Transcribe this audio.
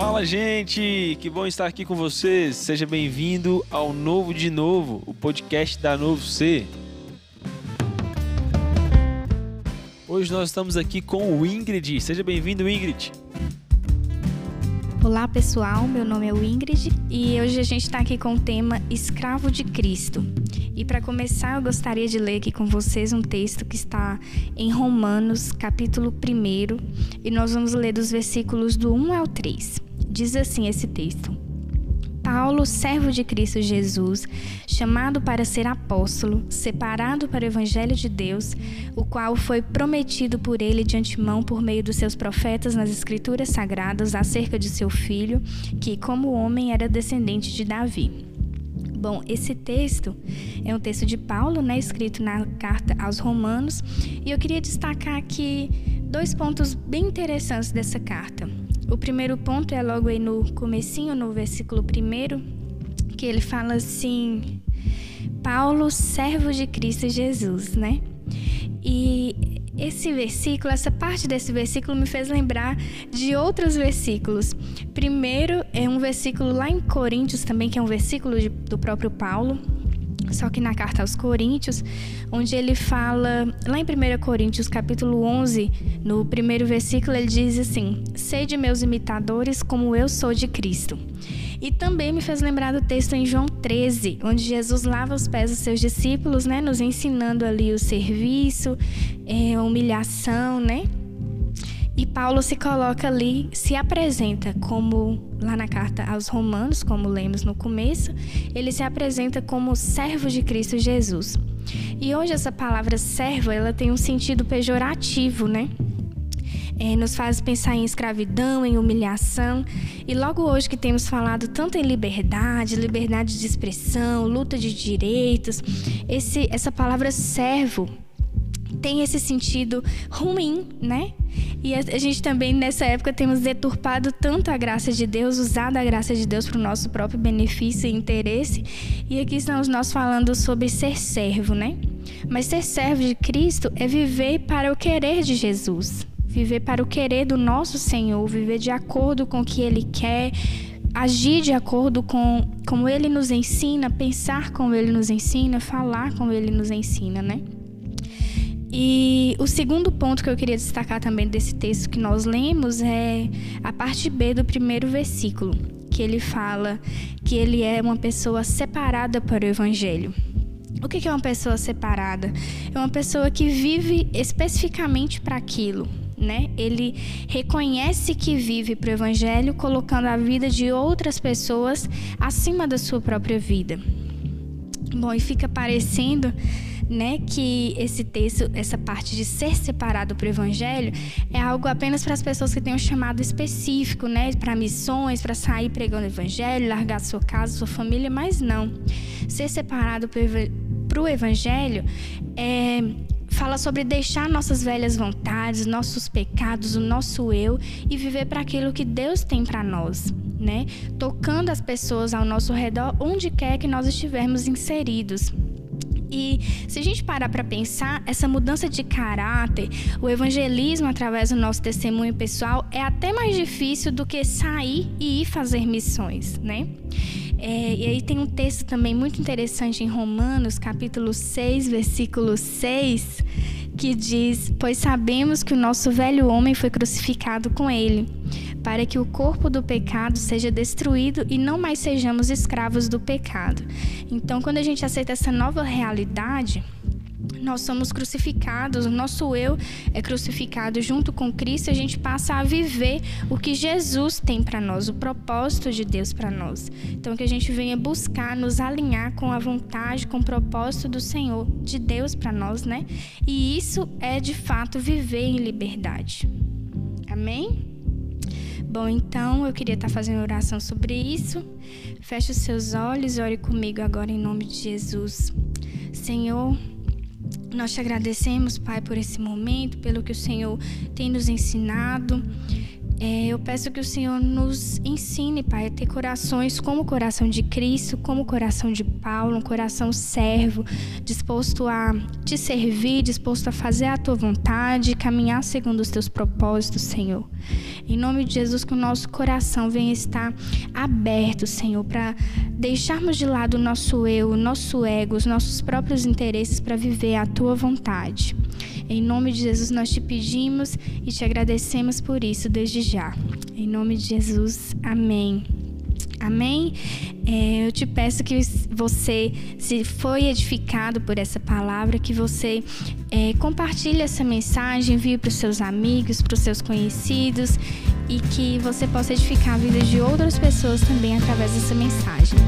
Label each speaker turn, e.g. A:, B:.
A: Fala, gente! Que bom estar aqui com vocês. Seja bem-vindo ao Novo de Novo, o podcast da Novo C. Hoje nós estamos aqui com o Ingrid. Seja bem-vindo, Ingrid.
B: Olá pessoal, meu nome é Ingrid e hoje a gente está aqui com o tema Escravo de Cristo. E para começar, eu gostaria de ler aqui com vocês um texto que está em Romanos, capítulo 1, e nós vamos ler dos versículos do 1 ao 3. Diz assim esse texto: Paulo, servo de Cristo Jesus, chamado para ser apóstolo, separado para o evangelho de Deus, o qual foi prometido por ele de antemão por meio dos seus profetas nas escrituras sagradas acerca de seu filho, que como homem era descendente de Davi. Bom, esse texto é um texto de Paulo, né, escrito na carta aos Romanos, e eu queria destacar aqui dois pontos bem interessantes dessa carta. O primeiro ponto é logo aí no comecinho, no versículo primeiro, que ele fala assim: Paulo, servo de Cristo Jesus, né? E esse versículo, essa parte desse versículo me fez lembrar de outros versículos. Primeiro é um versículo lá em Coríntios também, que é um versículo de, do próprio Paulo, só que na carta aos Coríntios, onde ele fala, lá em 1 Coríntios capítulo 11, no primeiro versículo, ele diz assim: Sede meus imitadores, como eu sou de Cristo. E também me fez lembrar do texto em João 13, onde Jesus lava os pés dos seus discípulos, né, nos ensinando ali o serviço, é, humilhação, né? E Paulo se coloca ali, se apresenta como, lá na carta aos Romanos, como lemos no começo, ele se apresenta como servo de Cristo Jesus. E hoje essa palavra servo, ela tem um sentido pejorativo, né? É, nos faz pensar em escravidão, em humilhação. E logo hoje que temos falado tanto em liberdade, liberdade de expressão, luta de direitos, esse, essa palavra servo tem esse sentido ruim, né? E a, gente também nessa época temos deturpado tanto a graça de Deus, usado a graça de Deus para o nosso próprio benefício e interesse. E aqui estamos nós falando sobre ser servo, né? Mas ser servo de Cristo é viver para o querer de Jesus, viver para o querer do nosso Senhor, viver de acordo com o que Ele quer, agir de acordo com como Ele nos ensina, pensar como Ele nos ensina, falar como Ele nos ensina, né? E o segundo ponto que eu queria destacar também desse texto que nós lemos é a parte B do primeiro versículo, que ele fala que ele é uma pessoa separada para o evangelho. O que é uma pessoa separada? É uma pessoa que vive especificamente para aquilo, né? Ele reconhece que vive para o evangelho, colocando a vida de outras pessoas acima da sua própria vida. Bom, e fica parecendo né, que esse texto, essa parte de ser separado para o evangelho, é algo apenas para as pessoas que têm um chamado específico, né, para missões, para sair pregando o evangelho, largar sua casa, sua família, mas não. Ser separado para o evangelho é fala sobre deixar nossas velhas vontades, nossos pecados, o nosso eu e viver para aquilo que Deus tem para nós, né? Tocando as pessoas ao nosso redor onde quer que nós estivermos inseridos. E se a gente parar para pensar, essa mudança de caráter, o evangelismo através do nosso testemunho pessoal é até mais difícil do que sair e ir fazer missões, né? É, e aí tem um texto também muito interessante em Romanos, capítulo 6, versículo 6, que diz: Pois sabemos que o nosso velho homem foi crucificado com ele para que o corpo do pecado seja destruído e não mais sejamos escravos do pecado. Então, quando a gente aceita essa nova realidade, nós somos crucificados, o nosso eu é crucificado junto com Cristo, a gente passa a viver o que Jesus tem para nós, o propósito de Deus para nós. Então que a gente venha buscar nos alinhar com a vontade, com o propósito do Senhor, de Deus para nós, né? E isso é de fato viver em liberdade. Amém? Bom, então eu queria estar fazendo oração sobre isso. Feche os seus olhos e ore comigo agora em nome de Jesus. Senhor, nós te agradecemos, Pai, por esse momento, pelo que o Senhor tem nos ensinado. É, eu peço que o Senhor nos ensine, Pai, a ter corações como o coração de Cristo, como o coração de Paulo, um coração servo, disposto a te servir, disposto a fazer a tua vontade, caminhar segundo os teus propósitos, Senhor. Em nome de Jesus, que o nosso coração venha estar aberto, Senhor, para deixarmos de lado o nosso eu, o nosso ego, os nossos próprios interesses para viver a tua vontade. Em nome de Jesus, nós te pedimos e te agradecemos por isso desde já. Em nome de Jesus, amém. Amém? É, eu te peço que você, se foi edificado por essa palavra, que você é, compartilhe essa mensagem, envie para os seus amigos, para os seus conhecidos e que você possa edificar a vida de outras pessoas também através dessa mensagem.